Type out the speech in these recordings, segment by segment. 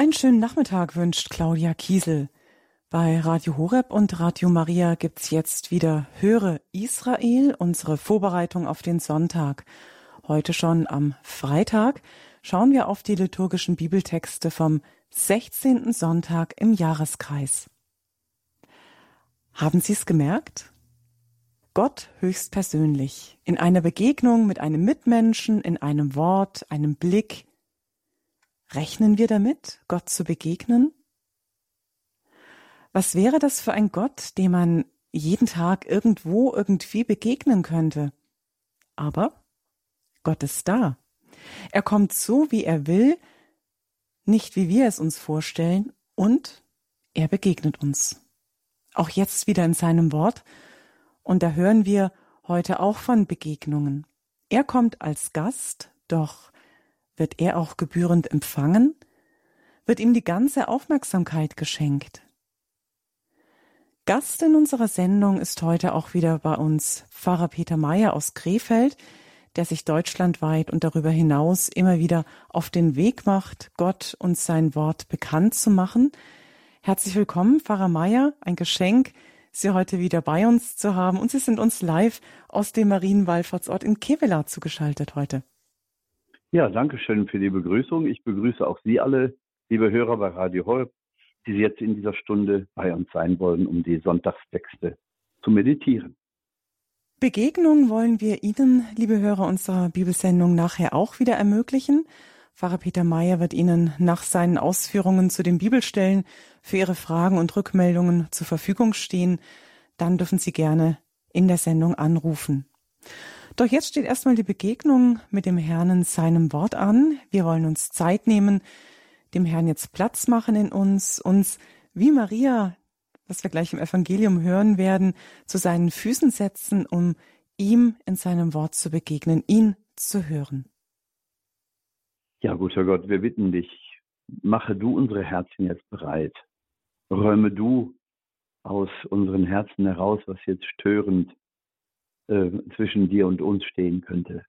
Einen schönen Nachmittag wünscht Claudia Kiesel. Bei Radio Horeb und Radio Maria gibt's jetzt wieder Höre Israel, unsere Vorbereitung auf den Sonntag. Heute schon am Freitag schauen wir auf die liturgischen Bibeltexte vom 16. Sonntag im Jahreskreis. Haben Sie es gemerkt? Gott höchstpersönlich, in einer Begegnung mit einem Mitmenschen, in einem Wort, einem Blick, Rechnen wir damit, Gott zu begegnen? Was wäre das für ein Gott, dem man jeden Tag irgendwo irgendwie begegnen könnte? Aber Gott ist da. Er kommt so, wie er will, nicht wie wir es uns vorstellen, und er begegnet uns. Auch jetzt wieder in seinem Wort, und da hören wir heute auch von Begegnungen. Er kommt als Gast, doch wird er auch gebührend empfangen? Wird ihm die ganze Aufmerksamkeit geschenkt? Gast in unserer Sendung ist heute auch wieder bei uns Pfarrer Peter Meyer aus Krefeld, der sich deutschlandweit und darüber hinaus immer wieder auf den Weg macht, Gott und sein Wort bekannt zu machen. Herzlich willkommen, Pfarrer Meyer, ein Geschenk, Sie heute wieder bei uns zu haben. Und Sie sind uns live aus dem Marienwallfahrtsort in Kevela zugeschaltet heute. Ja, danke schön für die Begrüßung. Ich begrüße auch Sie alle, liebe Hörer bei Radio Horeb, die jetzt in dieser Stunde bei uns sein wollen, um die Sonntagstexte zu meditieren. Begegnung wollen wir Ihnen, liebe Hörer unserer Bibelsendung, nachher auch wieder ermöglichen. Pfarrer Peter Mayer wird Ihnen nach seinen Ausführungen zu den Bibelstellen für Ihre Fragen und Rückmeldungen zur Verfügung stehen. Dann dürfen Sie gerne in der Sendung anrufen. Doch jetzt steht erstmal die Begegnung mit dem Herrn in seinem Wort an. Wir wollen uns Zeit nehmen, dem Herrn jetzt Platz machen in uns, uns wie Maria, was wir gleich im Evangelium hören werden, zu seinen Füßen setzen, um ihm in seinem Wort zu begegnen, ihn zu hören. Ja, guter Gott, wir bitten dich, mache du unsere Herzen jetzt bereit. Räume du aus unseren Herzen heraus, was jetzt störend äh, zwischen dir und uns stehen könnte.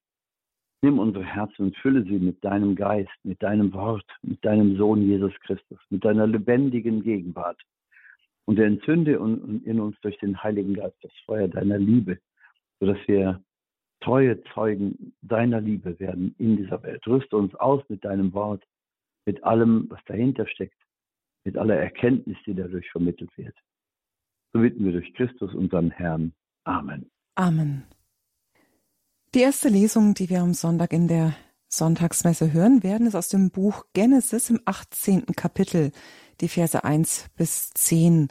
Nimm unsere Herzen und fülle sie mit deinem Geist, mit deinem Wort, mit deinem Sohn Jesus Christus, mit deiner lebendigen Gegenwart. Und entzünde in uns durch den Heiligen Geist das Feuer deiner Liebe, sodass wir treue Zeugen deiner Liebe werden in dieser Welt. Rüste uns aus mit deinem Wort, mit allem, was dahinter steckt, mit aller Erkenntnis, die dadurch vermittelt wird. So bitten wir durch Christus, unseren Herrn. Amen. Amen. Die erste Lesung, die wir am Sonntag in der Sonntagsmesse hören werden, ist aus dem Buch Genesis im 18. Kapitel, die Verse 1 bis 10.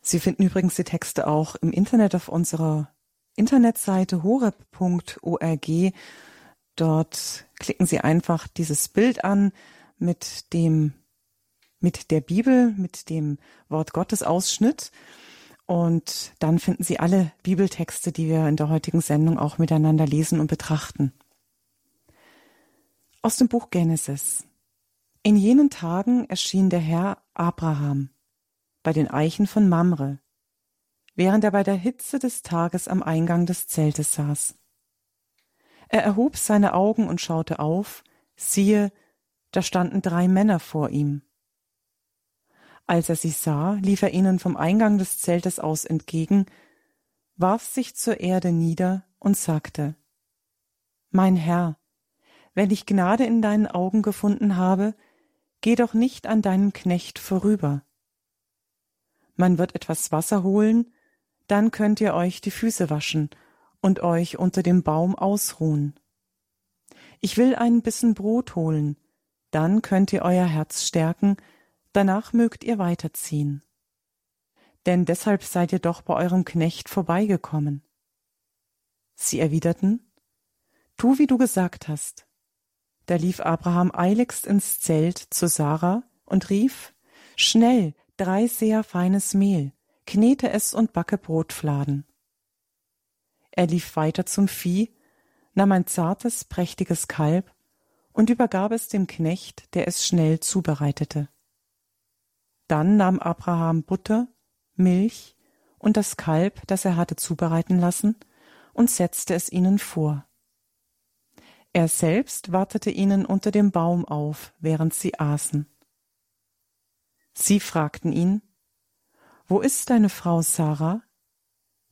Sie finden übrigens die Texte auch im Internet auf unserer Internetseite horeb.org. Dort klicken Sie einfach dieses Bild an mit dem, mit der Bibel, mit dem Wort Gottes Ausschnitt und dann finden Sie alle Bibeltexte, die wir in der heutigen Sendung auch miteinander lesen und betrachten. Aus dem Buch Genesis. In jenen Tagen erschien der Herr Abraham bei den Eichen von Mamre, während er bei der Hitze des Tages am Eingang des Zeltes saß. Er erhob seine Augen und schaute auf, siehe, da standen drei Männer vor ihm. Als er sie sah, lief er ihnen vom Eingang des Zeltes aus entgegen, warf sich zur Erde nieder und sagte Mein Herr, wenn ich Gnade in deinen Augen gefunden habe, geh doch nicht an deinem Knecht vorüber. Man wird etwas Wasser holen, dann könnt ihr euch die Füße waschen und euch unter dem Baum ausruhen. Ich will einen Bissen Brot holen, dann könnt ihr euer Herz stärken, danach mögt ihr weiterziehen. Denn deshalb seid ihr doch bei eurem Knecht vorbeigekommen. Sie erwiderten, Tu, wie du gesagt hast. Da lief Abraham eiligst ins Zelt zu Sarah und rief, Schnell, drei sehr feines Mehl, knete es und backe Brotfladen. Er lief weiter zum Vieh, nahm ein zartes, prächtiges Kalb und übergab es dem Knecht, der es schnell zubereitete. Dann nahm Abraham Butter, Milch und das Kalb, das er hatte zubereiten lassen, und setzte es ihnen vor. Er selbst wartete ihnen unter dem Baum auf, während sie aßen. Sie fragten ihn, Wo ist deine Frau Sarah?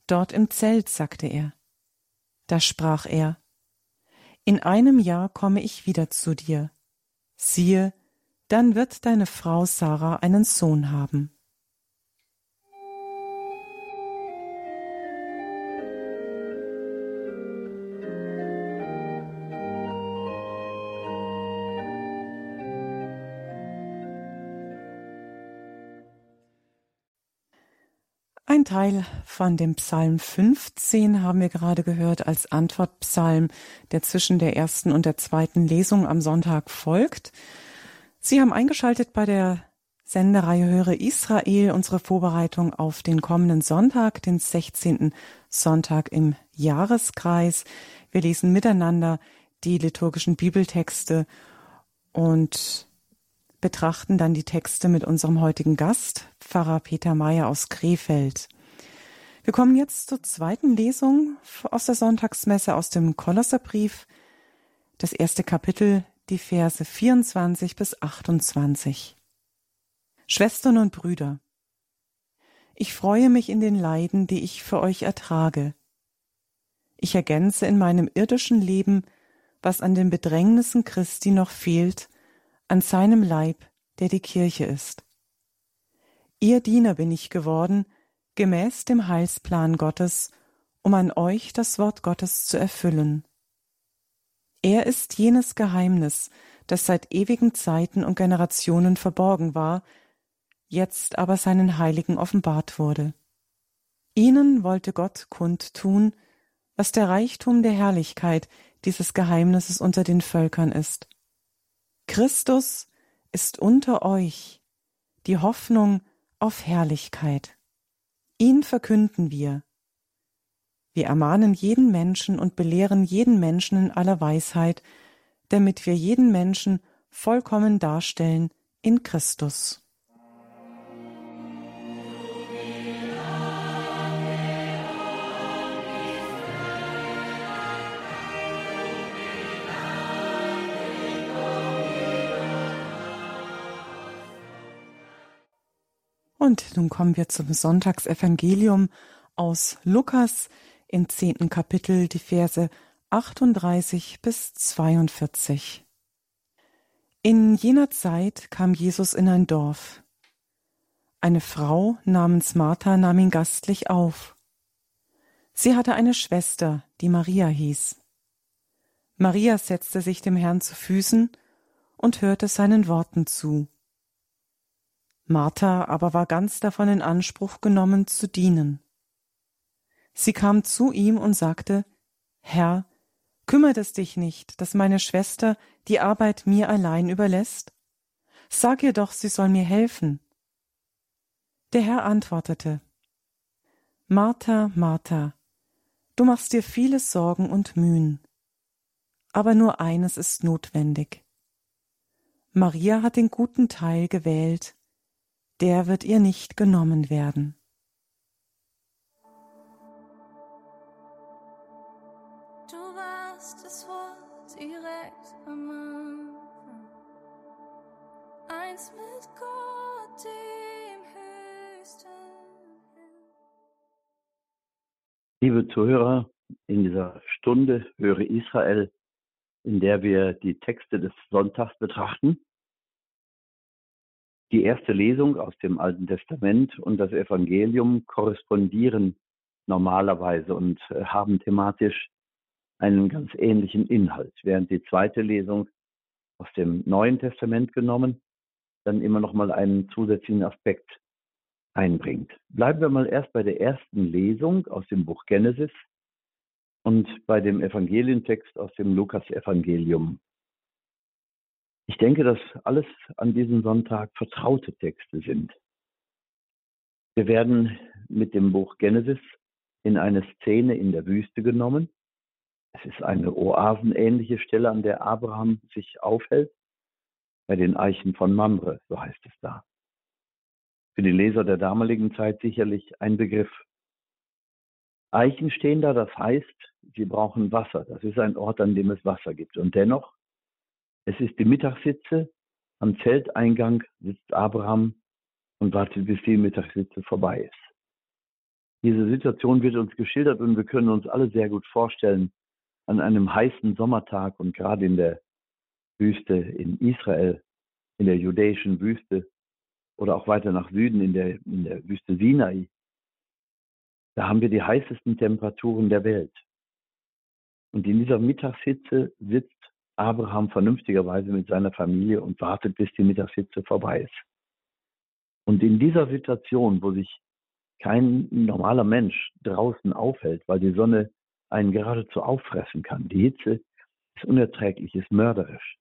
Dort im Zelt, sagte er. Da sprach er, In einem Jahr komme ich wieder zu dir. Siehe, dann wird deine Frau Sarah einen Sohn haben. Ein Teil von dem Psalm 15 haben wir gerade gehört als Antwortpsalm, der zwischen der ersten und der zweiten Lesung am Sonntag folgt. Sie haben eingeschaltet bei der Sendereihe Höre Israel, unsere Vorbereitung auf den kommenden Sonntag, den 16. Sonntag im Jahreskreis. Wir lesen miteinander die liturgischen Bibeltexte und betrachten dann die Texte mit unserem heutigen Gast, Pfarrer Peter Meyer aus Krefeld. Wir kommen jetzt zur zweiten Lesung aus der Sonntagsmesse aus dem Kolosserbrief, das erste Kapitel, die Verse 24 bis 28. Schwestern und Brüder, ich freue mich in den Leiden, die ich für euch ertrage. Ich ergänze in meinem irdischen Leben, was an den Bedrängnissen Christi noch fehlt, an seinem Leib, der die Kirche ist. Ihr Diener bin ich geworden, gemäß dem Heilsplan Gottes, um an euch das Wort Gottes zu erfüllen. Er ist jenes Geheimnis, das seit ewigen Zeiten und Generationen verborgen war, jetzt aber seinen Heiligen offenbart wurde. Ihnen wollte Gott kundtun, was der Reichtum der Herrlichkeit dieses Geheimnisses unter den Völkern ist Christus ist unter euch, die Hoffnung auf Herrlichkeit. Ihn verkünden wir. Wir ermahnen jeden Menschen und belehren jeden Menschen in aller Weisheit, damit wir jeden Menschen vollkommen darstellen in Christus. Und nun kommen wir zum Sonntagsevangelium aus Lukas im zehnten Kapitel, die Verse 38 bis 42. In jener Zeit kam Jesus in ein Dorf. Eine Frau namens Martha nahm ihn gastlich auf. Sie hatte eine Schwester, die Maria hieß. Maria setzte sich dem Herrn zu Füßen und hörte seinen Worten zu. Martha aber war ganz davon in Anspruch genommen, zu dienen. Sie kam zu ihm und sagte, Herr, kümmert es dich nicht, dass meine Schwester die Arbeit mir allein überlässt? Sag ihr doch, sie soll mir helfen. Der Herr antwortete, Martha, Martha, du machst dir viele Sorgen und Mühen, aber nur eines ist notwendig. Maria hat den guten Teil gewählt, der wird ihr nicht genommen werden. Das Wort direkt am Anfang, eins mit Gott, dem Höchsten. Liebe Zuhörer, in dieser Stunde höre Israel, in der wir die Texte des Sonntags betrachten, die erste Lesung aus dem Alten Testament und das Evangelium korrespondieren normalerweise und äh, haben thematisch einen ganz ähnlichen Inhalt, während die zweite Lesung aus dem Neuen Testament genommen dann immer noch mal einen zusätzlichen Aspekt einbringt. Bleiben wir mal erst bei der ersten Lesung aus dem Buch Genesis und bei dem Evangelientext aus dem Lukas-Evangelium. Ich denke, dass alles an diesem Sonntag vertraute Texte sind. Wir werden mit dem Buch Genesis in eine Szene in der Wüste genommen. Es ist eine oasenähnliche Stelle, an der Abraham sich aufhält, bei den Eichen von Mamre, so heißt es da. Für die Leser der damaligen Zeit sicherlich ein Begriff. Eichen stehen da, das heißt, sie brauchen Wasser. Das ist ein Ort, an dem es Wasser gibt. Und dennoch es ist die Mittagssitze. Am Zelteingang sitzt Abraham und wartet, bis die Mittagssitze vorbei ist. Diese Situation wird uns geschildert und wir können uns alle sehr gut vorstellen, an einem heißen Sommertag und gerade in der Wüste in Israel, in der judäischen Wüste oder auch weiter nach Süden in der, in der Wüste Sinai. Da haben wir die heißesten Temperaturen der Welt. Und in dieser Mittagshitze sitzt Abraham vernünftigerweise mit seiner Familie und wartet, bis die Mittagshitze vorbei ist. Und in dieser Situation, wo sich kein normaler Mensch draußen aufhält, weil die Sonne einen geradezu auffressen kann. Die Hitze ist unerträglich, ist mörderisch.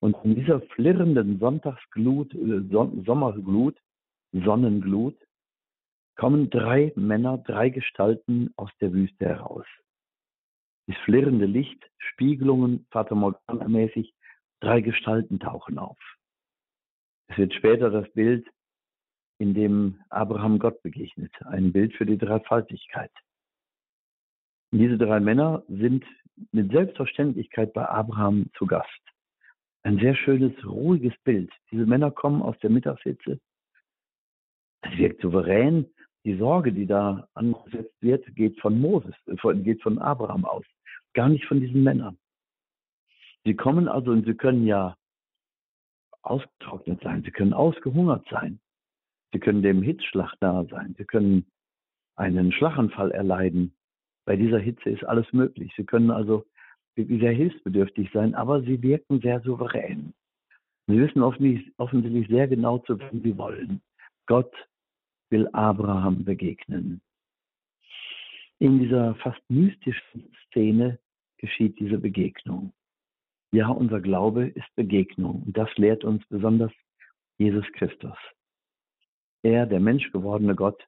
Und in dieser flirrenden Sonntagsglut, äh, Sommerglut, Sonnenglut, kommen drei Männer, drei Gestalten aus der Wüste heraus. Das flirrende Licht, Spiegelungen, Vater Morgana-mäßig, drei Gestalten tauchen auf. Es wird später das Bild in dem Abraham Gott begegnet. Ein Bild für die Dreifaltigkeit. Und diese drei Männer sind mit Selbstverständlichkeit bei Abraham zu Gast. Ein sehr schönes, ruhiges Bild. Diese Männer kommen aus der Mittagshitze. Es wirkt souverän. Die Sorge, die da angesetzt wird, geht von Moses, äh, geht von Abraham aus. Gar nicht von diesen Männern. Sie kommen also und sie können ja ausgetrocknet sein, sie können ausgehungert sein. Sie können dem Hitzschlag nahe sein. Sie können einen Schlaganfall erleiden. Bei dieser Hitze ist alles möglich. Sie können also sehr hilfsbedürftig sein, aber sie wirken sehr souverän. Sie wissen offensichtlich sehr genau, zu wem sie wollen. Gott will Abraham begegnen. In dieser fast mystischen Szene geschieht diese Begegnung. Ja, unser Glaube ist Begegnung und das lehrt uns besonders Jesus Christus. Er, der menschgewordene Gott,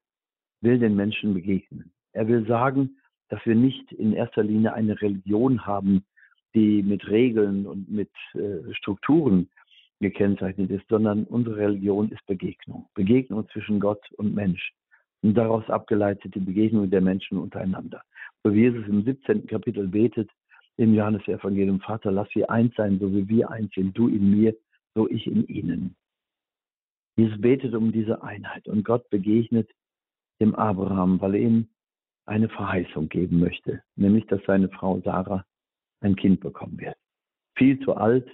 will den Menschen begegnen. Er will sagen, dass wir nicht in erster Linie eine Religion haben, die mit Regeln und mit äh, Strukturen gekennzeichnet ist, sondern unsere Religion ist Begegnung. Begegnung zwischen Gott und Mensch. Und daraus abgeleitet die Begegnung der Menschen untereinander. So wie Jesus im 17. Kapitel betet, im Johannesevangelium, Vater, lass sie eins sein, so wie wir eins sind, du in mir, so ich in ihnen. Jesus betet um diese Einheit und Gott begegnet dem Abraham, weil er ihm eine Verheißung geben möchte, nämlich dass seine Frau Sarah ein Kind bekommen wird. Viel zu alt,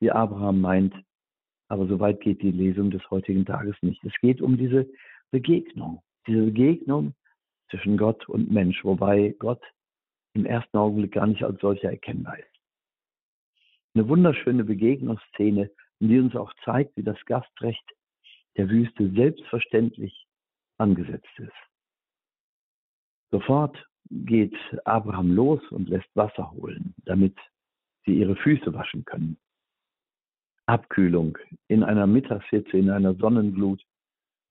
wie Abraham meint, aber so weit geht die Lesung des heutigen Tages nicht. Es geht um diese Begegnung, diese Begegnung zwischen Gott und Mensch, wobei Gott im ersten Augenblick gar nicht als solcher erkennbar ist. Eine wunderschöne Begegnungsszene, die uns auch zeigt, wie das Gastrecht der Wüste selbstverständlich angesetzt ist. Sofort geht Abraham los und lässt Wasser holen, damit sie ihre Füße waschen können. Abkühlung in einer Mittagshitze, in einer Sonnenglut,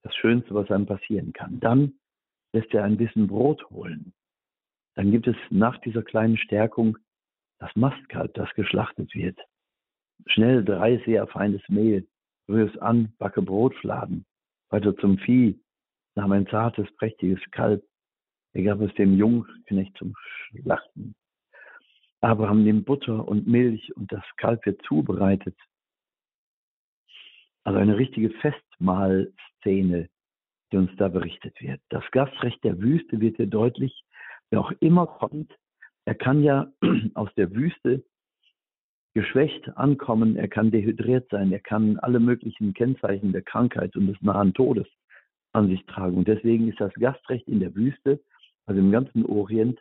das Schönste, was einem passieren kann. Dann lässt er ein bisschen Brot holen. Dann gibt es nach dieser kleinen Stärkung das Mastkalb, das geschlachtet wird. Schnell drei sehr feines Mehl, rühr es an, backe Brotfladen, weiter zum Vieh, nahm ein zartes, prächtiges Kalb, er gab es dem Jungknecht zum Schlachten. Abraham nimmt Butter und Milch und das Kalb wird zubereitet. Also eine richtige Festmahlszene, die uns da berichtet wird. Das Gastrecht der Wüste wird hier deutlich, wer auch immer kommt, er kann ja aus der Wüste geschwächt ankommen, er kann dehydriert sein, er kann alle möglichen Kennzeichen der Krankheit und des nahen Todes an sich tragen. Und deswegen ist das Gastrecht in der Wüste, also im ganzen Orient,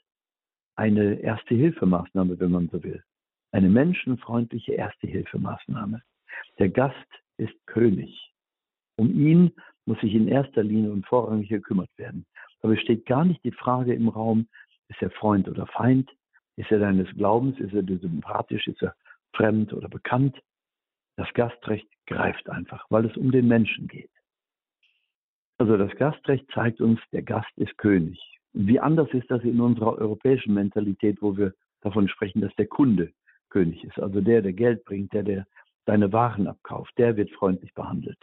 eine Erste-Hilfemaßnahme, wenn man so will. Eine menschenfreundliche Erste-Hilfemaßnahme. Der Gast ist König. Um ihn muss sich in erster Linie und vorrangig gekümmert werden. Es steht gar nicht die Frage im Raum, ist er Freund oder Feind? Ist er deines Glaubens? Ist er dir sympathisch? Ist er fremd oder bekannt. Das Gastrecht greift einfach, weil es um den Menschen geht. Also das Gastrecht zeigt uns, der Gast ist König. Wie anders ist das in unserer europäischen Mentalität, wo wir davon sprechen, dass der Kunde König ist. Also der, der Geld bringt, der, der seine Waren abkauft, der wird freundlich behandelt.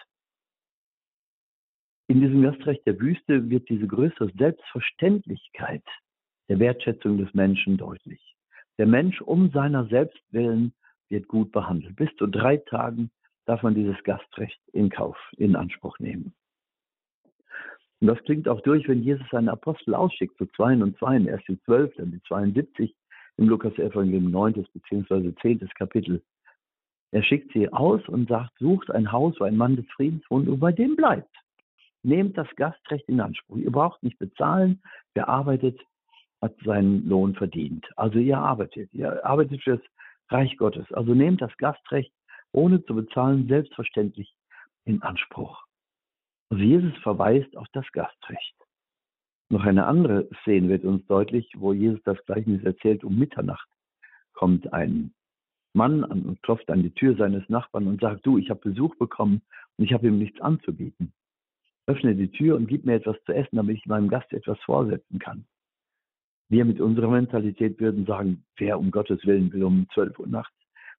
In diesem Gastrecht der Wüste wird diese größere Selbstverständlichkeit der Wertschätzung des Menschen deutlich. Der Mensch um seiner selbst willen wird gut behandelt. Bis zu drei Tagen darf man dieses Gastrecht in Kauf, in Anspruch nehmen. Und das klingt auch durch, wenn Jesus seine Apostel ausschickt, zu zwei und zwei, erst die zwölf, dann die 72 im Lukas-Evangelium 9. bzw. 10. Kapitel. Er schickt sie aus und sagt, sucht ein Haus, wo ein Mann des Friedens wohnt und bei dem bleibt. Nehmt das Gastrecht in Anspruch. Ihr braucht nicht bezahlen. Wer arbeitet, hat seinen Lohn verdient. Also ihr arbeitet. Ihr arbeitet für das Reich Gottes. Also nehmt das Gastrecht ohne zu bezahlen selbstverständlich in Anspruch. Also Jesus verweist auf das Gastrecht. Noch eine andere Szene wird uns deutlich, wo Jesus das Gleichnis erzählt. Um Mitternacht kommt ein Mann an und klopft an die Tür seines Nachbarn und sagt, du, ich habe Besuch bekommen und ich habe ihm nichts anzubieten. Öffne die Tür und gib mir etwas zu essen, damit ich meinem Gast etwas vorsetzen kann. Wir mit unserer Mentalität würden sagen, wer um Gottes Willen will um 12 Uhr nachts,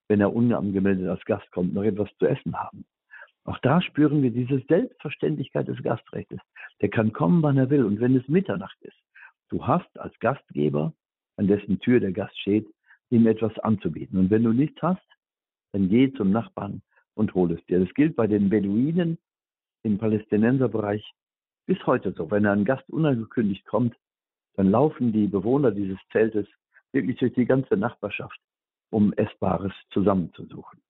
wenn er unangemeldet als Gast kommt, noch etwas zu essen haben. Auch da spüren wir diese Selbstverständlichkeit des Gastrechtes. Der kann kommen, wann er will. Und wenn es Mitternacht ist, du hast als Gastgeber, an dessen Tür der Gast steht, ihm etwas anzubieten. Und wenn du nichts hast, dann geh zum Nachbarn und hol es dir. Das gilt bei den Beduinen im Palästinenserbereich bis heute so. Wenn ein Gast unangekündigt kommt, dann laufen die Bewohner dieses Zeltes wirklich durch die ganze Nachbarschaft, um Essbares zusammenzusuchen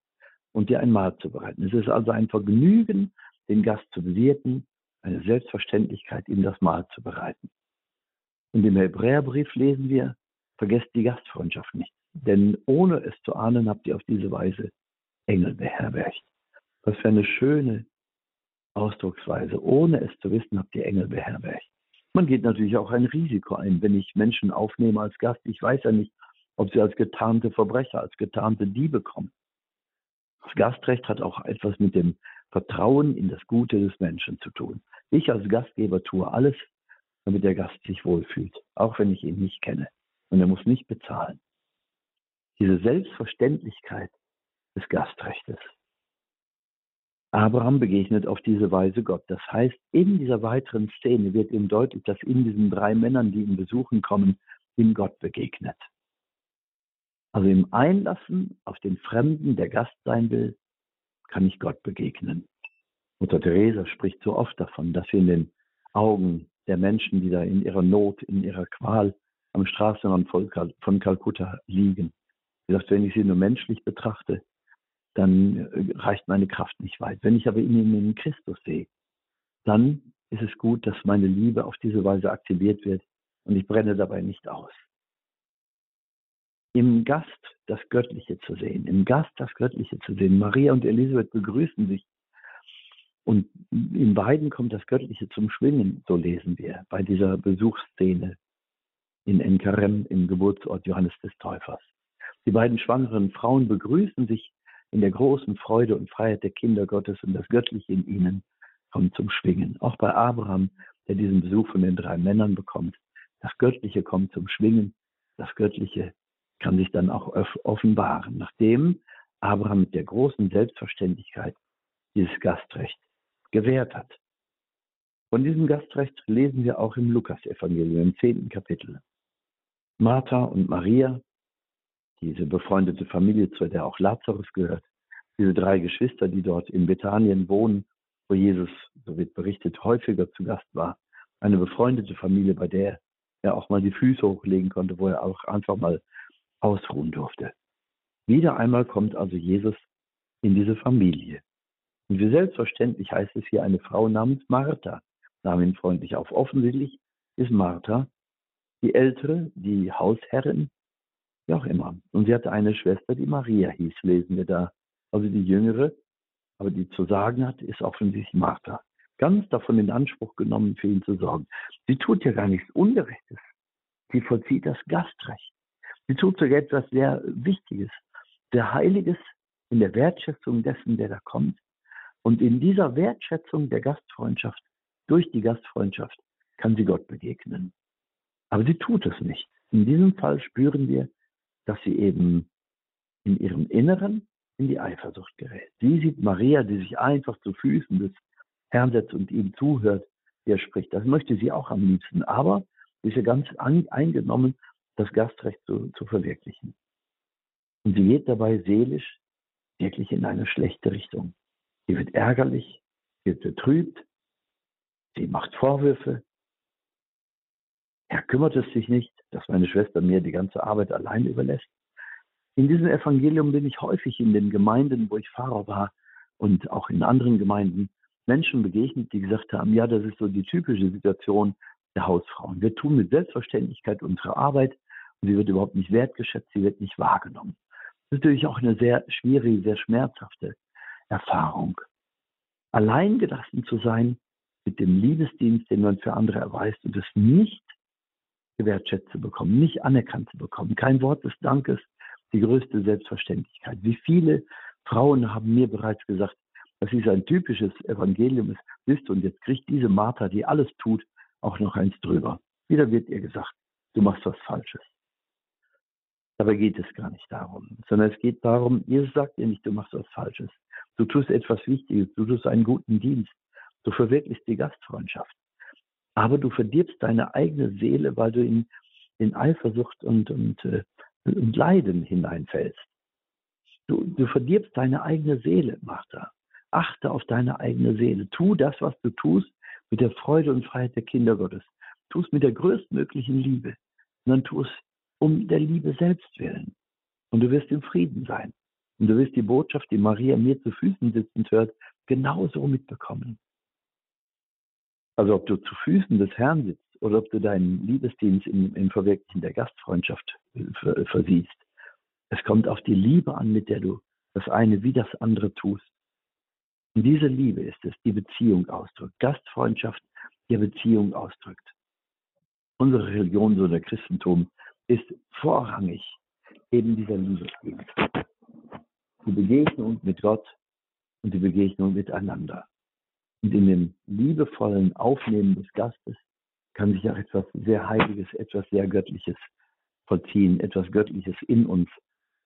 und dir ein Mahl zu bereiten. Es ist also ein Vergnügen, den Gast zu bewirten, eine Selbstverständlichkeit, ihm das Mahl zu bereiten. Und im Hebräerbrief lesen wir, vergesst die Gastfreundschaft nicht, denn ohne es zu ahnen, habt ihr auf diese Weise Engel beherbergt. Was für eine schöne Ausdrucksweise. Ohne es zu wissen, habt ihr Engel beherbergt. Man geht natürlich auch ein Risiko ein, wenn ich Menschen aufnehme als Gast. Ich weiß ja nicht, ob sie als getarnte Verbrecher, als getarnte Diebe kommen. Das Gastrecht hat auch etwas mit dem Vertrauen in das Gute des Menschen zu tun. Ich als Gastgeber tue alles, damit der Gast sich wohlfühlt, auch wenn ich ihn nicht kenne. Und er muss nicht bezahlen. Diese Selbstverständlichkeit des Gastrechtes. Abraham begegnet auf diese Weise Gott. Das heißt, in dieser weiteren Szene wird ihm deutlich, dass in diesen drei Männern, die ihn besuchen kommen, ihm Gott begegnet. Also im Einlassen auf den Fremden, der Gast sein will, kann ich Gott begegnen. Mutter Teresa spricht so oft davon, dass wir in den Augen der Menschen, die da in ihrer Not, in ihrer Qual am Straßenrand von Kalkutta liegen. Sie sagt, wenn ich sie nur menschlich betrachte, dann äh, reicht meine Kraft nicht weit. Wenn ich aber in ihnen Christus sehe, dann ist es gut, dass meine Liebe auf diese Weise aktiviert wird und ich brenne dabei nicht aus im Gast das Göttliche zu sehen, im Gast das Göttliche zu sehen. Maria und Elisabeth begrüßen sich und in beiden kommt das Göttliche zum Schwingen, so lesen wir bei dieser Besuchsszene in Enkarem im Geburtsort Johannes des Täufers. Die beiden schwangeren Frauen begrüßen sich in der großen Freude und Freiheit der Kinder Gottes und das Göttliche in ihnen kommt zum Schwingen. Auch bei Abraham, der diesen Besuch von den drei Männern bekommt, das Göttliche kommt zum Schwingen, das Göttliche kann sich dann auch offenbaren, nachdem Abraham mit der großen Selbstverständlichkeit dieses Gastrecht gewährt hat. Von diesem Gastrecht lesen wir auch im Lukas-Evangelium im zehnten Kapitel. Martha und Maria, diese befreundete Familie, zu der auch Lazarus gehört, diese drei Geschwister, die dort in Bethanien wohnen, wo Jesus, so wird berichtet, häufiger zu Gast war. Eine befreundete Familie, bei der er auch mal die Füße hochlegen konnte, wo er auch einfach mal ausruhen durfte. Wieder einmal kommt also Jesus in diese Familie. Und wie selbstverständlich heißt es hier eine Frau namens Martha, nahm ihn freundlich auf. Offensichtlich ist Martha die ältere, die Hausherrin, wie auch immer. Und sie hatte eine Schwester, die Maria hieß, lesen wir da. Also die jüngere, aber die zu sagen hat, ist offensichtlich Martha. Ganz davon in Anspruch genommen, für ihn zu sorgen. Sie tut ja gar nichts Ungerechtes. Sie vollzieht das Gastrecht. Sie tut sogar etwas sehr Wichtiges, sehr Heiliges in der Wertschätzung dessen, der da kommt. Und in dieser Wertschätzung der Gastfreundschaft, durch die Gastfreundschaft, kann sie Gott begegnen. Aber sie tut es nicht. In diesem Fall spüren wir, dass sie eben in ihrem Inneren in die Eifersucht gerät. Sie sieht Maria, die sich einfach zu Füßen des Herrn setzt und ihm zuhört, wie er spricht. Das möchte sie auch am liebsten. Aber sie ist ja ganz eingenommen das Gastrecht zu, zu verwirklichen. Und sie geht dabei seelisch wirklich in eine schlechte Richtung. Sie wird ärgerlich, sie wird betrübt, sie macht Vorwürfe. Er kümmert es sich nicht, dass meine Schwester mir die ganze Arbeit allein überlässt. In diesem Evangelium bin ich häufig in den Gemeinden, wo ich Pfarrer war und auch in anderen Gemeinden Menschen begegnet, die gesagt haben, ja, das ist so die typische Situation der Hausfrauen. Wir tun mit Selbstverständlichkeit unsere Arbeit und sie wird überhaupt nicht wertgeschätzt, sie wird nicht wahrgenommen. Das ist natürlich auch eine sehr schwierige, sehr schmerzhafte Erfahrung. Allein gelassen zu sein mit dem Liebesdienst, den man für andere erweist und es nicht gewertschätzt zu bekommen, nicht anerkannt zu bekommen, kein Wort des Dankes, die größte Selbstverständlichkeit. Wie viele Frauen haben mir bereits gesagt, dass dies ein typisches Evangelium ist, und jetzt kriegt diese Martha, die alles tut, auch noch eins drüber. Wieder wird ihr gesagt, du machst was Falsches. Dabei geht es gar nicht darum, sondern es geht darum, Jesus sagt dir nicht, du machst was Falsches. Du tust etwas Wichtiges, du tust einen guten Dienst, du verwirklichst die Gastfreundschaft. Aber du verdirbst deine eigene Seele, weil du in, in Eifersucht und, und, äh, und Leiden hineinfällst. Du, du verdirbst deine eigene Seele, Martha. Achte auf deine eigene Seele. Tu das, was du tust, mit der Freude und Freiheit der Kinder Gottes. Tu es mit der größtmöglichen Liebe. Dann tu es um der Liebe selbst willen. Und du wirst im Frieden sein. Und du wirst die Botschaft, die Maria mir zu Füßen sitzend hört, genauso mitbekommen. Also ob du zu Füßen des Herrn sitzt oder ob du deinen Liebesdienst im, im Verwirklichen der Gastfreundschaft versiehst. Es kommt auf die Liebe an, mit der du das eine wie das andere tust. Und diese Liebe ist es, die Beziehung ausdrückt. Gastfreundschaft, die Beziehung ausdrückt. Unsere Religion, so der Christentum, ist vorrangig eben dieser Liebesdienst. Die Begegnung mit Gott und die Begegnung miteinander. Und in dem liebevollen Aufnehmen des Gastes kann sich auch etwas sehr Heiliges, etwas sehr Göttliches vollziehen, etwas Göttliches in uns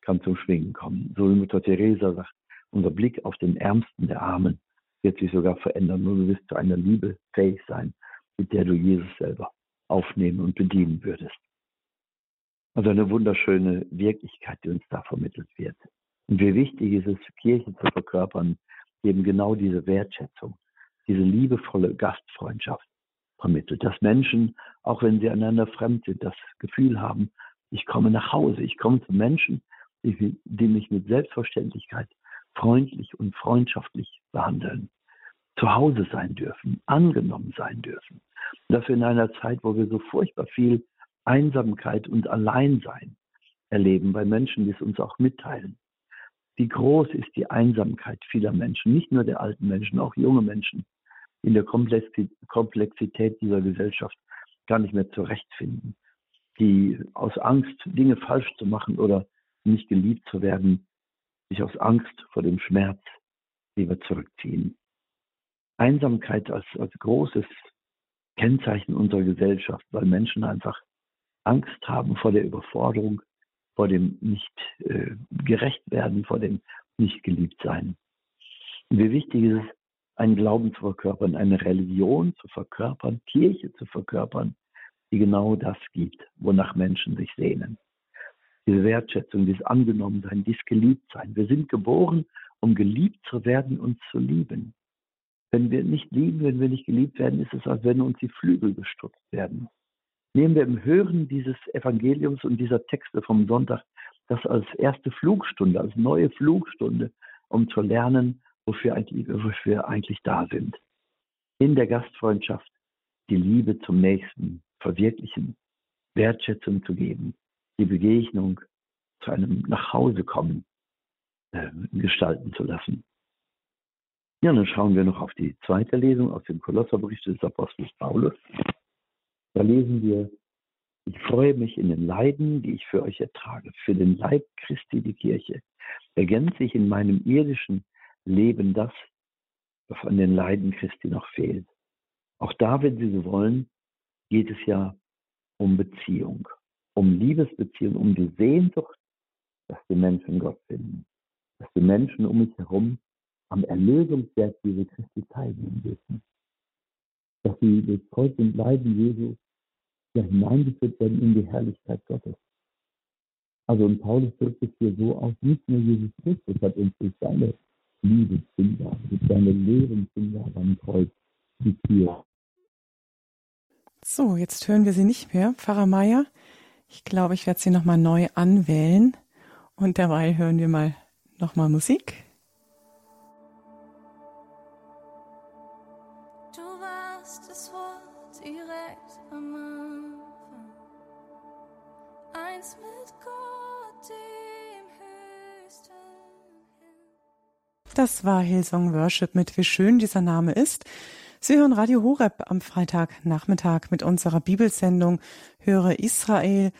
kann zum Schwingen kommen. So wie Mutter Teresa sagt, unser Blick auf den Ärmsten der Armen wird sich sogar verändern. Nur du wirst zu einer Liebe fähig sein, mit der du Jesus selber aufnehmen und bedienen würdest. Also eine wunderschöne Wirklichkeit, die uns da vermittelt wird. Und wie wichtig ist es, Kirche zu verkörpern, eben genau diese Wertschätzung, diese liebevolle Gastfreundschaft vermittelt. Dass Menschen, auch wenn sie einander fremd sind, das Gefühl haben, ich komme nach Hause, ich komme zu Menschen, die mich mit Selbstverständlichkeit freundlich und freundschaftlich behandeln, zu Hause sein dürfen, angenommen sein dürfen. Und wir in einer Zeit, wo wir so furchtbar viel Einsamkeit und Alleinsein erleben bei Menschen, die es uns auch mitteilen. Wie groß ist die Einsamkeit vieler Menschen, nicht nur der alten Menschen, auch junge Menschen, in der Komplexität dieser Gesellschaft gar nicht mehr zurechtfinden, die aus Angst, Dinge falsch zu machen oder nicht geliebt zu werden, sich aus Angst vor dem Schmerz lieber zurückziehen. Einsamkeit als, als großes Kennzeichen unserer Gesellschaft, weil Menschen einfach Angst haben vor der Überforderung, vor dem nicht äh, gerecht werden, vor dem nicht geliebt sein. Wie wichtig ist es, einen Glauben zu verkörpern, eine Religion zu verkörpern, Kirche zu verkörpern, die genau das gibt, wonach Menschen sich sehnen. Diese Wertschätzung, dieses Angenommensein, dieses Geliebtsein. Wir sind geboren, um geliebt zu werden und zu lieben. Wenn wir nicht lieben, wenn wir nicht geliebt werden, ist es, als wenn uns die Flügel gestutzt werden nehmen wir im Hören dieses Evangeliums und dieser Texte vom Sonntag das als erste Flugstunde, als neue Flugstunde, um zu lernen, wofür eigentlich, wofür wir eigentlich da sind. In der Gastfreundschaft die Liebe zum Nächsten verwirklichen, Wertschätzung zu geben, die Begegnung zu einem Nachhausekommen äh, gestalten zu lassen. Ja, dann schauen wir noch auf die zweite Lesung aus dem Kolosserbrief des Apostels Paulus. Da lesen wir, ich freue mich in den Leiden, die ich für euch ertrage, für den Leib Christi, die Kirche. Ergänze ich in meinem irdischen Leben das, was an den Leiden Christi noch fehlt. Auch da, wenn Sie so wollen, geht es ja um Beziehung, um Liebesbeziehung, um die Sehnsucht, dass die Menschen Gott finden, dass die Menschen um mich herum am Erlösungswerk Jesu Christi teilnehmen dürfen, dass sie durch Kreuz und Leiden Jesu ja hineingeführt werden in die Herrlichkeit Gottes. Also und Paulus drückt es hier so aus, nicht nur Jesus Christus hat uns durch seine Liebesfinger, mit seiner leeren Finger am Kreuz Tür. So, jetzt hören wir sie nicht mehr. Pfarrer Meier, ich glaube, ich werde sie nochmal neu anwählen. Und derweil hören wir mal nochmal Musik. Du warst das Wort direkt am Anfang. Eins mit Gott, dem Höchsten. Das war Hillsong Worship mit Wie schön dieser Name ist. Sie hören Radio Horeb am Freitagnachmittag mit unserer Bibelsendung Höre Israel,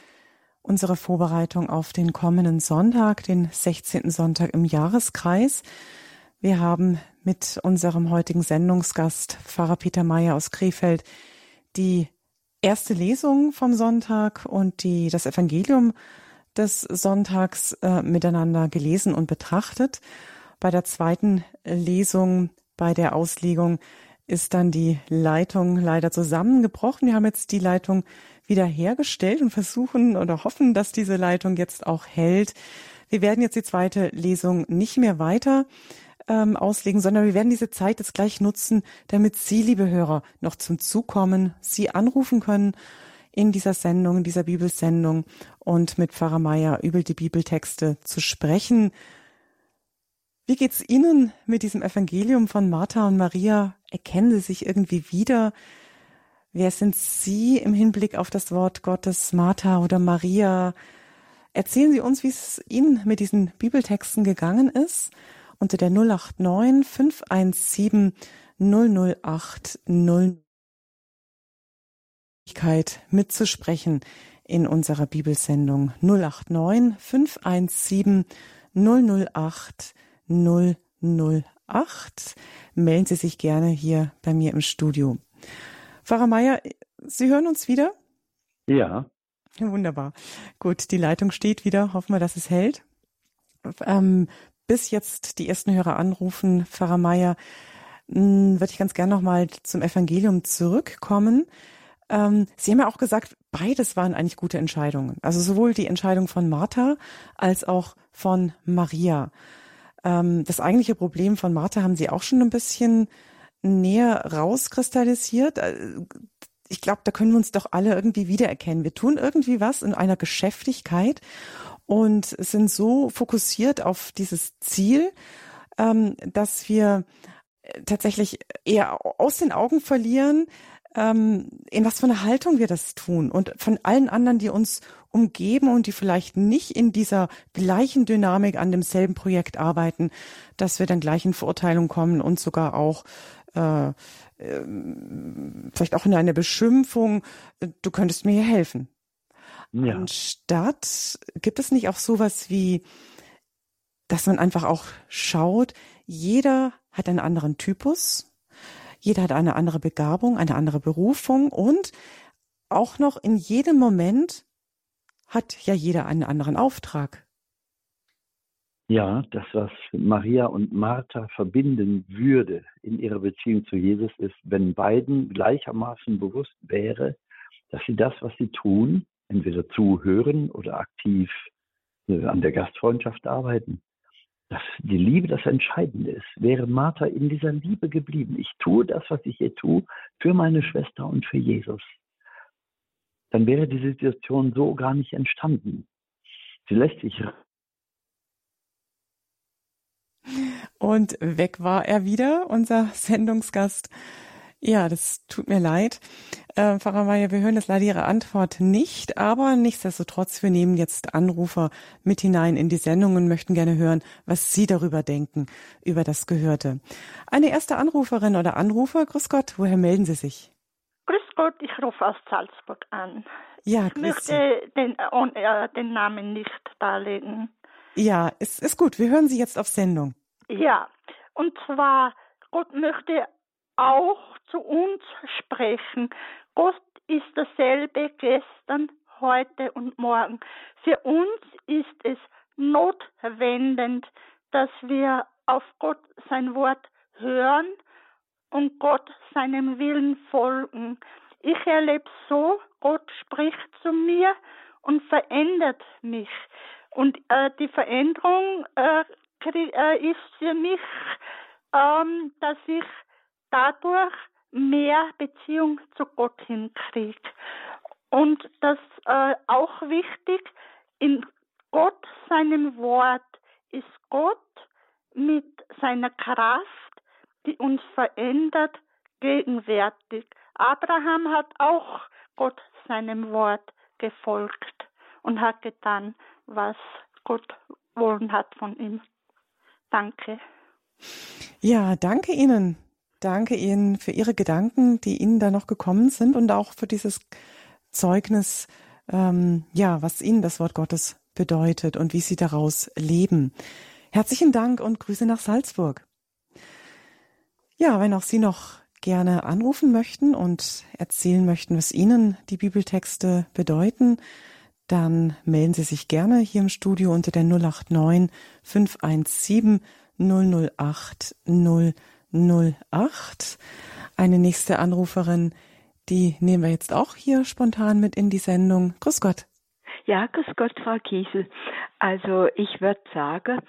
unsere Vorbereitung auf den kommenden Sonntag, den 16. Sonntag im Jahreskreis. Wir haben mit unserem heutigen Sendungsgast Pfarrer Peter Mayer aus Krefeld die erste Lesung vom Sonntag und die, das Evangelium des Sonntags äh, miteinander gelesen und betrachtet. Bei der zweiten Lesung, bei der Auslegung, ist dann die Leitung leider zusammengebrochen. Wir haben jetzt die Leitung wieder hergestellt und versuchen oder hoffen, dass diese Leitung jetzt auch hält. Wir werden jetzt die zweite Lesung nicht mehr weiter ähm, auslegen, sondern wir werden diese Zeit jetzt gleich nutzen, damit Sie, liebe Hörer, noch zum Zug kommen, Sie anrufen können in dieser Sendung, in dieser Bibelsendung und mit Pfarrer Meier über die Bibeltexte zu sprechen. Wie geht's Ihnen mit diesem Evangelium von Martha und Maria? Erkennen Sie sich irgendwie wieder? Wer sind Sie im Hinblick auf das Wort Gottes, Martha oder Maria? Erzählen Sie uns, wie es Ihnen mit diesen Bibeltexten gegangen ist. Unter der 089 517 008 0 mitzusprechen in unserer Bibelsendung 089 517 008 008. Melden Sie sich gerne hier bei mir im Studio. Pfarrer Meier, Sie hören uns wieder? Ja, Wunderbar. Gut, die Leitung steht wieder. Hoffen wir, dass es hält. Ähm, bis jetzt die ersten Hörer anrufen, Pfarrer Meier, mh, würde ich ganz gerne nochmal zum Evangelium zurückkommen. Ähm, Sie haben ja auch gesagt, beides waren eigentlich gute Entscheidungen. Also sowohl die Entscheidung von Martha als auch von Maria. Ähm, das eigentliche Problem von Martha haben Sie auch schon ein bisschen näher rauskristallisiert. Äh, Ich glaube, da können wir uns doch alle irgendwie wiedererkennen. Wir tun irgendwie was in einer Geschäftigkeit und sind so fokussiert auf dieses Ziel, ähm, dass wir äh, tatsächlich eher aus den Augen verlieren, ähm, in was für eine Haltung wir das tun und von allen anderen, die uns umgeben und die vielleicht nicht in dieser gleichen Dynamik an demselben Projekt arbeiten, dass wir dann gleich in Verurteilung kommen und sogar auch äh, ähm, vielleicht auch in eine Beschimpfung, du könntest mir hier helfen. ja. Anstatt gibt es nicht auch sowas wie, dass man einfach auch schaut, jeder hat einen anderen Typus, jeder hat eine andere Begabung, eine andere Berufung und auch noch in jedem Moment hat ja jeder einen anderen Auftrag. Ja, das, was Maria und Martha verbinden würde in ihrer Beziehung zu Jesus, ist, wenn beiden gleichermaßen bewusst wäre, dass sie das, was sie tun, entweder zuhören oder aktiv äh, an der Gastfreundschaft arbeiten, dass die Liebe das Entscheidende ist. Wäre Martha in dieser Liebe geblieben, ich tue das, was ich hier tue, für meine Schwester und für Jesus, dann wäre die Situation so gar nicht entstanden. Sie lässt sich Und weg war er wieder, unser Sendungsgast. Ja, das tut mir leid. Äh, Pfarrer Meier, wir hören das leider Ihre Antwort nicht, aber nichtsdestotrotz, wir nehmen jetzt Anrufer mit hinein in die Sendung und möchten gerne hören, was Sie darüber denken, über das Gehörte. Eine erste Anruferin oder Anrufer, grüß Gott, woher melden Sie sich? Grüß Gott, ich rufe aus Salzburg an. Ja, Ich möchte den, äh, den Namen nicht darlegen. Ja, es ist gut, wir hören Sie jetzt auf Sendung. Ja, und zwar, Gott möchte auch zu uns sprechen. Gott ist dasselbe gestern, heute und morgen. Für uns ist es notwendig, dass wir auf Gott sein Wort hören und Gott seinem Willen folgen. Ich erlebe so, Gott spricht zu mir und verändert mich. Und äh, die Veränderung äh, äh, ist für mich, ähm, dass ich dadurch mehr Beziehung zu Gott hinkriege. Und das äh, auch wichtig, in Gott, seinem Wort, ist Gott mit seiner Kraft, die uns verändert, gegenwärtig. Abraham hat auch Gott seinem Wort gefolgt und hat getan, was Gott wollen hat von ihm. Danke. Ja, danke Ihnen. Danke Ihnen für Ihre Gedanken, die Ihnen da noch gekommen sind und auch für dieses Zeugnis, ähm, ja, was Ihnen das Wort Gottes bedeutet und wie Sie daraus leben. Herzlichen Dank und Grüße nach Salzburg. Ja, wenn auch Sie noch gerne anrufen möchten und erzählen möchten, was Ihnen die Bibeltexte bedeuten, dann melden Sie sich gerne hier im Studio unter der 089 517 008 008. Eine nächste Anruferin, die nehmen wir jetzt auch hier spontan mit in die Sendung. Grüß Gott. Ja, grüß Gott, Frau Kiesel. Also ich würde sagen,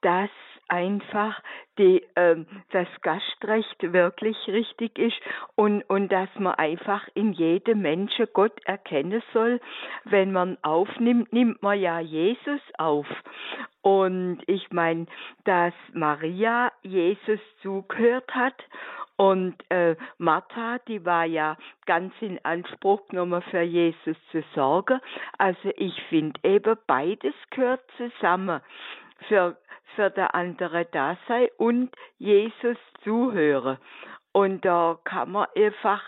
dass einfach die, ähm, das Gastrecht wirklich richtig ist und, und dass man einfach in jedem Menschen Gott erkennen soll. Wenn man aufnimmt, nimmt man ja Jesus auf. Und ich meine, dass Maria Jesus zugehört hat und äh, Martha, die war ja ganz in Anspruch genommen für Jesus zu sorgen. Also ich finde eben beides gehört zusammen. Für für der andere da sei und Jesus zuhöre. Und da kann man einfach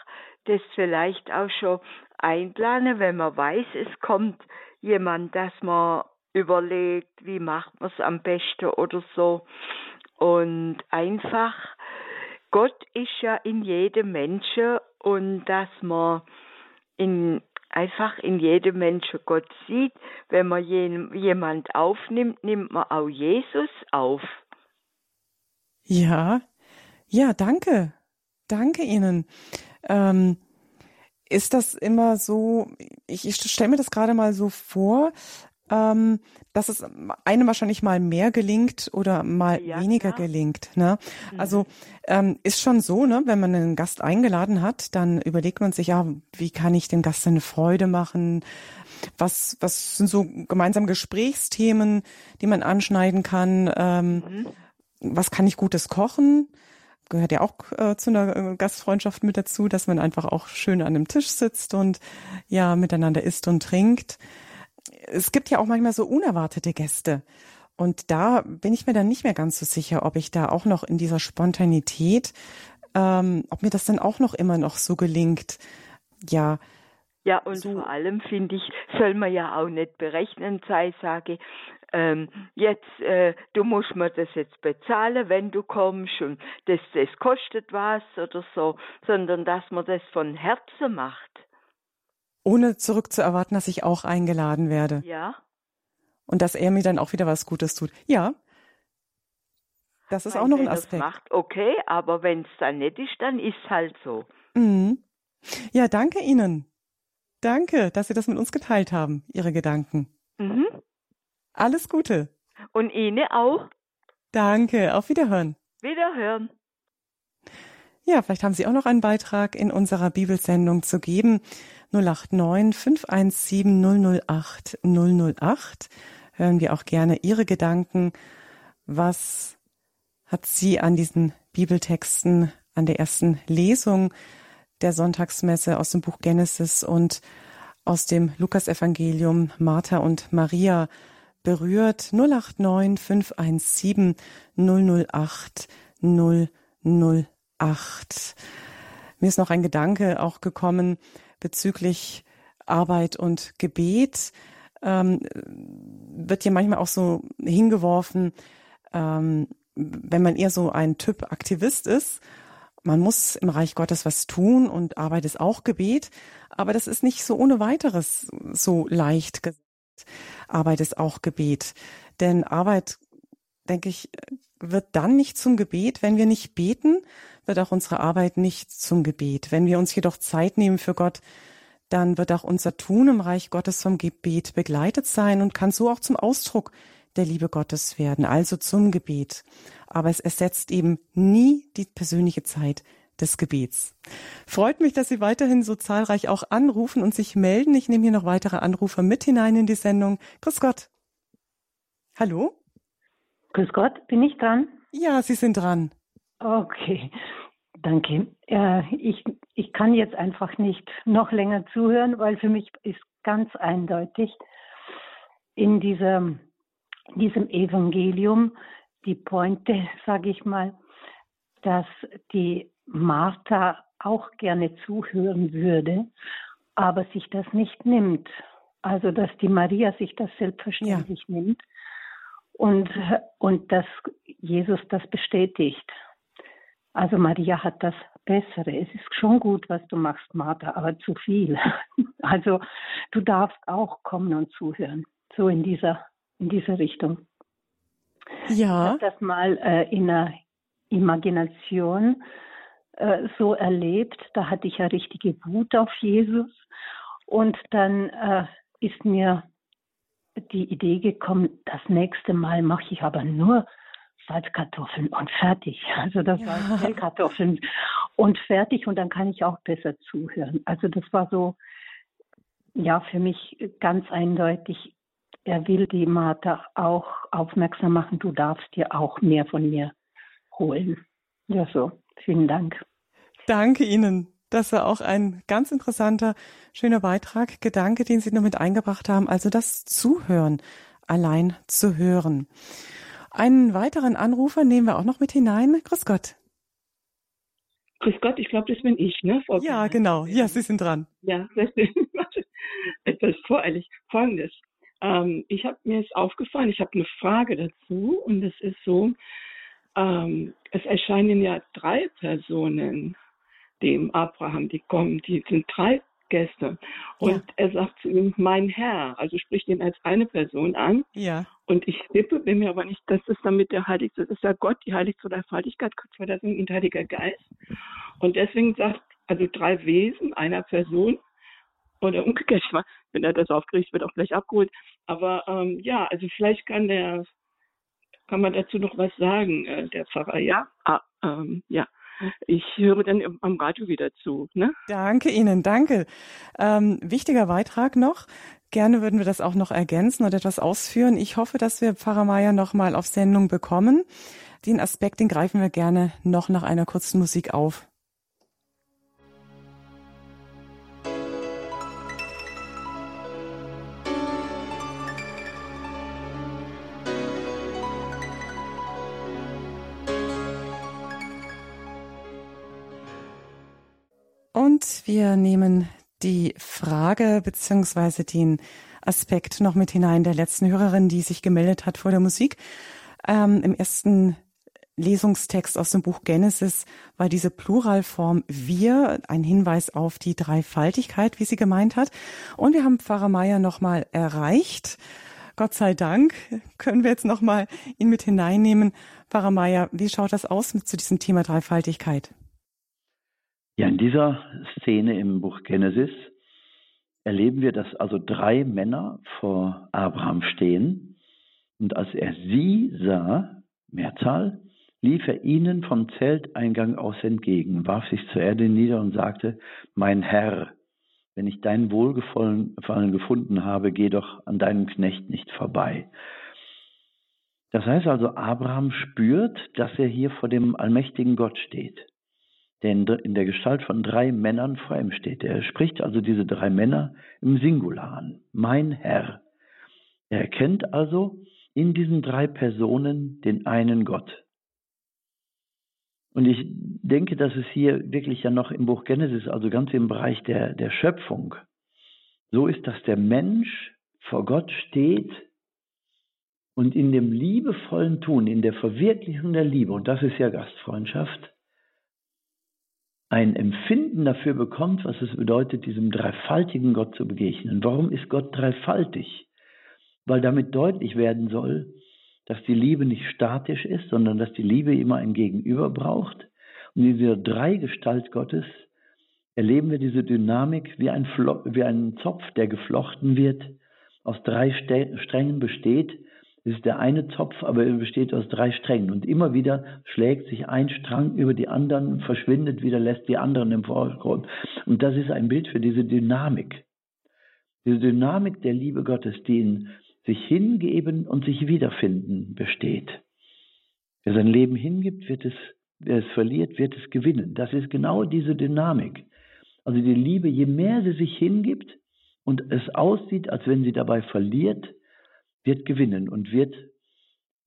das vielleicht auch schon einplanen, wenn man weiß, es kommt jemand, dass man überlegt, wie macht man es am besten oder so. Und einfach, Gott ist ja in jedem Menschen und dass man in einfach in jedem Menschen Gott sieht. Wenn man jemand aufnimmt, nimmt man auch Jesus auf. Ja, ja, danke. Danke Ihnen. Ähm, ist das immer so, ich, ich stelle mir das gerade mal so vor, ähm, dass es einem wahrscheinlich mal mehr gelingt oder mal ja, weniger klar. gelingt. Ne? Mhm. Also ähm, ist schon so, ne, wenn man einen Gast eingeladen hat, dann überlegt man sich, ja, wie kann ich dem Gast eine Freude machen? Was, was sind so gemeinsame Gesprächsthemen, die man anschneiden kann? Ähm, mhm. Was kann ich Gutes kochen? gehört ja auch äh, zu einer äh, Gastfreundschaft mit dazu, dass man einfach auch schön an einem Tisch sitzt und ja miteinander isst und trinkt es gibt ja auch manchmal so unerwartete Gäste. Und da bin ich mir dann nicht mehr ganz so sicher, ob ich da auch noch in dieser Spontanität, ähm, ob mir das dann auch noch immer noch so gelingt. Ja. Ja, und so. vor allem finde ich, soll man ja auch nicht berechnen sei, sage, ähm, jetzt, äh, du musst mir das jetzt bezahlen, wenn du kommst und das, das kostet was oder so, sondern dass man das von Herzen macht ohne zurückzuerwarten, dass ich auch eingeladen werde. Ja. Und dass er mir dann auch wieder was Gutes tut. Ja. Das ist Weil auch noch ein Aspekt. Macht, okay, aber wenn es dann nicht ist, dann ist halt so. Mhm. Ja, danke Ihnen. Danke, dass Sie das mit uns geteilt haben, Ihre Gedanken. Mhm. Alles Gute. Und Ihnen auch. Danke, auf Wiederhören. Wiederhören. Ja, vielleicht haben Sie auch noch einen Beitrag in unserer Bibelsendung zu geben. 089 517 008 008 hören wir auch gerne Ihre Gedanken. Was hat Sie an diesen Bibeltexten, an der ersten Lesung der Sonntagsmesse aus dem Buch Genesis und aus dem Lukasevangelium Martha und Maria berührt? 089 517 008 008. Mir ist noch ein Gedanke auch gekommen, bezüglich Arbeit und Gebet. Ähm, wird ja manchmal auch so hingeworfen, ähm, wenn man eher so ein Typ Aktivist ist, man muss im Reich Gottes was tun und Arbeit ist auch Gebet, aber das ist nicht so ohne weiteres so leicht gesagt. Arbeit ist auch Gebet, denn Arbeit, denke ich, wird dann nicht zum Gebet, wenn wir nicht beten, wird auch unsere Arbeit nicht zum Gebet. Wenn wir uns jedoch Zeit nehmen für Gott, dann wird auch unser Tun im Reich Gottes vom Gebet begleitet sein und kann so auch zum Ausdruck der Liebe Gottes werden, also zum Gebet. Aber es ersetzt eben nie die persönliche Zeit des Gebets. Freut mich, dass Sie weiterhin so zahlreich auch anrufen und sich melden. Ich nehme hier noch weitere Anrufer mit hinein in die Sendung. Grüß Gott. Hallo? Grüß Gott, bin ich dran? Ja, Sie sind dran. Okay, danke. Äh, ich, ich kann jetzt einfach nicht noch länger zuhören, weil für mich ist ganz eindeutig in dieser, diesem Evangelium die Pointe, sage ich mal, dass die Martha auch gerne zuhören würde, aber sich das nicht nimmt. Also dass die Maria sich das selbstverständlich ja. nimmt und, und dass Jesus das bestätigt. Also Maria hat das Bessere. Es ist schon gut, was du machst, Martha, aber zu viel. Also du darfst auch kommen und zuhören. So in dieser, in dieser Richtung. Ja. Ich habe das mal äh, in einer Imagination äh, so erlebt. Da hatte ich ja richtige Wut auf Jesus. Und dann äh, ist mir die Idee gekommen, das nächste Mal mache ich aber nur Salzkartoffeln und fertig. Also das ja. war Pellkartoffeln und fertig und dann kann ich auch besser zuhören. Also das war so, ja, für mich ganz eindeutig. Er will die Martha auch aufmerksam machen. Du darfst dir auch mehr von mir holen. Ja, so. Vielen Dank. Danke Ihnen. Das war auch ein ganz interessanter, schöner Beitrag, Gedanke, den Sie noch mit eingebracht haben. Also das Zuhören, allein zu hören. Einen weiteren Anrufer nehmen wir auch noch mit hinein. Grüß Gott. Grüß Gott, ich glaube, das bin ich, ne? Frau ja, genau. Ja, Sie sind dran. Ja, das ist etwas voreilig. Folgendes. Ähm, ich habe mir jetzt aufgefallen, ich habe eine Frage dazu und es ist so, ähm, es erscheinen ja drei Personen dem Abraham, die kommen, die sind drei Gäste. Und ja. er sagt zu ihm, mein Herr, also spricht ihn als eine Person an. Ja. Und ich tippe, bin mir aber nicht, dass das damit der Heiligste, das ist ja Gott, die Heiligste oder Dreifaltigkeit, Gott sei Dank und Heiliger Geist. Und deswegen sagt, also drei Wesen einer Person, oder umgekehrt, wenn er das aufkriegt, wird auch gleich abgeholt. Aber ähm, ja, also vielleicht kann der kann man dazu noch was sagen, äh, der Pfarrer? Ja? Ah, ähm, ja. Ich höre dann am Radio wieder zu. Ne? Danke Ihnen, danke. Ähm, wichtiger Beitrag noch. Gerne würden wir das auch noch ergänzen und etwas ausführen. Ich hoffe, dass wir Pfarrer Meier noch mal auf Sendung bekommen. Den Aspekt, den greifen wir gerne noch nach einer kurzen Musik auf. Wir nehmen die Frage beziehungsweise den Aspekt noch mit hinein der letzten Hörerin, die sich gemeldet hat vor der Musik. Ähm, Im ersten Lesungstext aus dem Buch Genesis war diese Pluralform wir ein Hinweis auf die Dreifaltigkeit, wie sie gemeint hat. Und wir haben Pfarrer Meier nochmal erreicht. Gott sei Dank können wir jetzt nochmal ihn mit hineinnehmen. Pfarrer Meier, wie schaut das aus mit zu diesem Thema Dreifaltigkeit? Ja, in dieser Szene im Buch Genesis erleben wir, dass also drei Männer vor Abraham stehen und als er sie sah, Mehrzahl, lief er ihnen vom Zelteingang aus entgegen, warf sich zur Erde nieder und sagte, mein Herr, wenn ich dein Wohlgefallen gefunden habe, geh doch an deinem Knecht nicht vorbei. Das heißt also, Abraham spürt, dass er hier vor dem allmächtigen Gott steht der in der Gestalt von drei Männern vor ihm steht. Er spricht also diese drei Männer im Singular an. Mein Herr. Er erkennt also in diesen drei Personen den einen Gott. Und ich denke, dass es hier wirklich ja noch im Buch Genesis, also ganz im Bereich der, der Schöpfung, so ist, dass der Mensch vor Gott steht und in dem liebevollen Tun, in der Verwirklichung der Liebe, und das ist ja Gastfreundschaft, ein Empfinden dafür bekommt, was es bedeutet, diesem dreifaltigen Gott zu begegnen. Warum ist Gott dreifaltig? Weil damit deutlich werden soll, dass die Liebe nicht statisch ist, sondern dass die Liebe immer ein Gegenüber braucht. Und in dieser Dreigestalt Gottes erleben wir diese Dynamik wie ein, wie ein Zopf, der geflochten wird, aus drei Strängen besteht, Es ist der eine Zopf, aber er besteht aus drei Strängen. Und immer wieder schlägt sich ein Strang über die anderen, verschwindet wieder, lässt die anderen im Vordergrund. Und das ist ein Bild für diese Dynamik. Diese Dynamik der Liebe Gottes, die in sich hingeben und sich wiederfinden besteht. Wer sein Leben hingibt, wird es, wer es verliert, wird es gewinnen. Das ist genau diese Dynamik. Also die Liebe, je mehr sie sich hingibt und es aussieht, als wenn sie dabei verliert, wird gewinnen und wird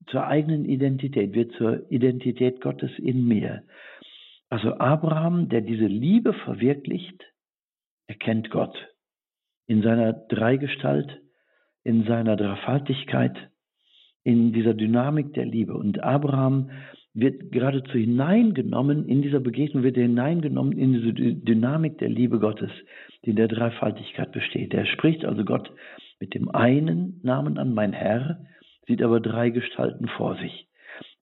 zur eigenen Identität, wird zur Identität Gottes in mir. Also Abraham, der diese Liebe verwirklicht, erkennt Gott in seiner Dreigestalt, in seiner Dreifaltigkeit, in dieser Dynamik der Liebe. Und Abraham wird geradezu hineingenommen, in dieser Begegnung wird er hineingenommen in diese Dynamik der Liebe Gottes, die in der Dreifaltigkeit besteht. Er spricht also Gott mit dem einen Namen an, mein Herr, sieht aber drei Gestalten vor sich.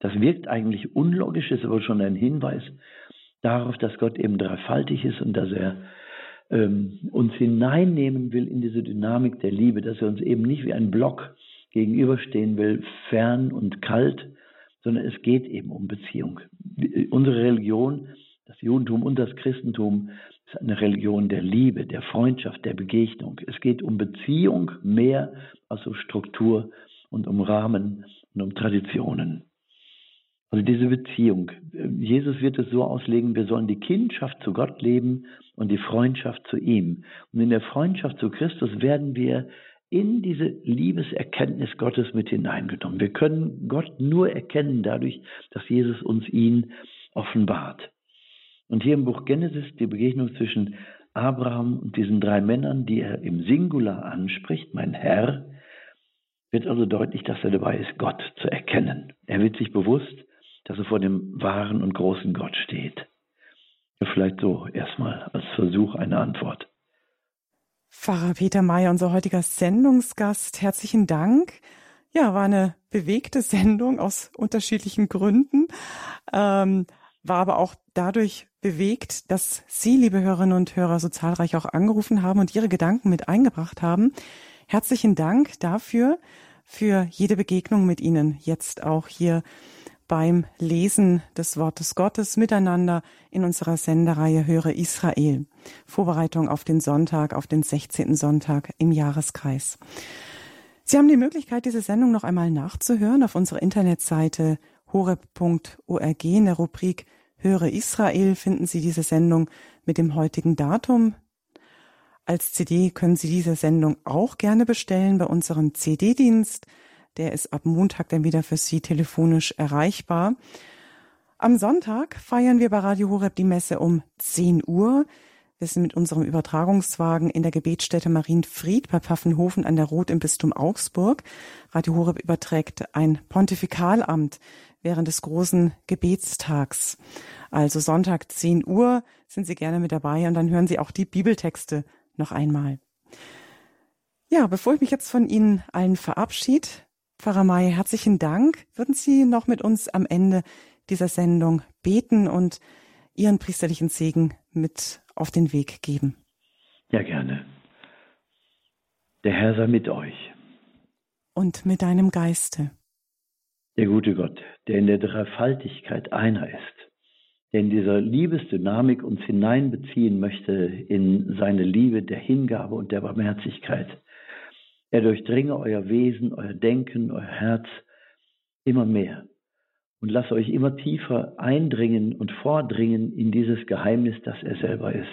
Das wirkt eigentlich unlogisch, ist aber schon ein Hinweis darauf, dass Gott eben dreifaltig ist und dass er ähm, uns hineinnehmen will in diese Dynamik der Liebe, dass er uns eben nicht wie ein Block gegenüberstehen will, fern und kalt, sondern es geht eben um Beziehung. Unsere Religion, das Judentum und das Christentum ist eine Religion der Liebe, der Freundschaft, der Begegnung. Es geht um Beziehung mehr als um Struktur und um Rahmen und um Traditionen. Also diese Beziehung. Jesus wird es so auslegen, wir sollen die Kindschaft zu Gott leben und die Freundschaft zu ihm. Und in der Freundschaft zu Christus werden wir in diese Liebeserkenntnis Gottes mit hineingenommen. Wir können Gott nur erkennen dadurch, dass Jesus uns ihn offenbart. Und hier im Buch Genesis die Begegnung zwischen Abraham und diesen drei Männern, die er im Singular anspricht, mein Herr, wird also deutlich, dass er dabei ist, Gott zu erkennen. Er wird sich bewusst, dass er vor dem wahren und großen Gott steht. Vielleicht so erstmal als Versuch eine Antwort. Pfarrer Peter Mayer, unser heutiger Sendungsgast, herzlichen Dank. Ja, war eine bewegte Sendung aus unterschiedlichen Gründen, ähm, war aber auch dadurch bewegt, dass Sie, liebe Hörerinnen und Hörer, so zahlreich auch angerufen haben und Ihre Gedanken mit eingebracht haben. Herzlichen Dank dafür, für jede Begegnung mit Ihnen, jetzt auch hier beim Lesen des Wortes Gottes miteinander in unserer Sendereihe Höre Israel. Vorbereitung auf den Sonntag, auf den 16. Sonntag im Jahreskreis. Sie haben die Möglichkeit, diese Sendung noch einmal nachzuhören auf unserer Internetseite horeb.org in der Rubrik Höre Israel finden Sie diese Sendung mit dem heutigen Datum. Als CD können Sie diese Sendung auch gerne bestellen bei unserem CD-Dienst der ist ab Montag dann wieder für Sie telefonisch erreichbar. Am Sonntag feiern wir bei Radio Horeb die Messe um 10 Uhr. Wir sind mit unserem Übertragungswagen in der Gebetsstätte Marienfried bei Pfaffenhofen an der Rot im Bistum Augsburg. Radio Horeb überträgt ein Pontifikalamt während des großen Gebetstags. Also Sonntag 10 Uhr sind Sie gerne mit dabei und dann hören Sie auch die Bibeltexte noch einmal. Ja, bevor ich mich jetzt von Ihnen allen verabschiede, Pfarrer May, herzlichen Dank. Würden Sie noch mit uns am Ende dieser Sendung beten und Ihren priesterlichen Segen mit auf den Weg geben? Ja, gerne. Der Herr sei mit euch. Und mit deinem Geiste. Der gute Gott, der in der Dreifaltigkeit einer ist, der in dieser Liebesdynamik uns hineinbeziehen möchte in seine Liebe der Hingabe und der Barmherzigkeit, er durchdringe euer Wesen, euer Denken, euer Herz immer mehr und lasse euch immer tiefer eindringen und vordringen in dieses Geheimnis, das er selber ist.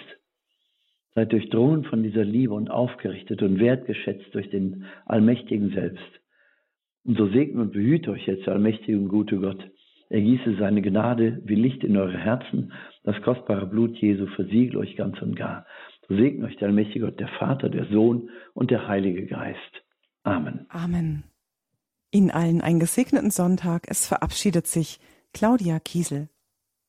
Seid durchdrungen von dieser Liebe und aufgerichtet und wertgeschätzt durch den Allmächtigen selbst. Und so segne und behüte euch jetzt, allmächtige und gute Gott. Er gieße seine Gnade wie Licht in eure Herzen. Das kostbare Blut Jesu versiegelt euch ganz und gar. So segne euch der allmächtige Gott, der Vater, der Sohn und der Heilige Geist. Amen. Amen. Ihnen allen einen gesegneten Sonntag. Es verabschiedet sich Claudia Kiesel.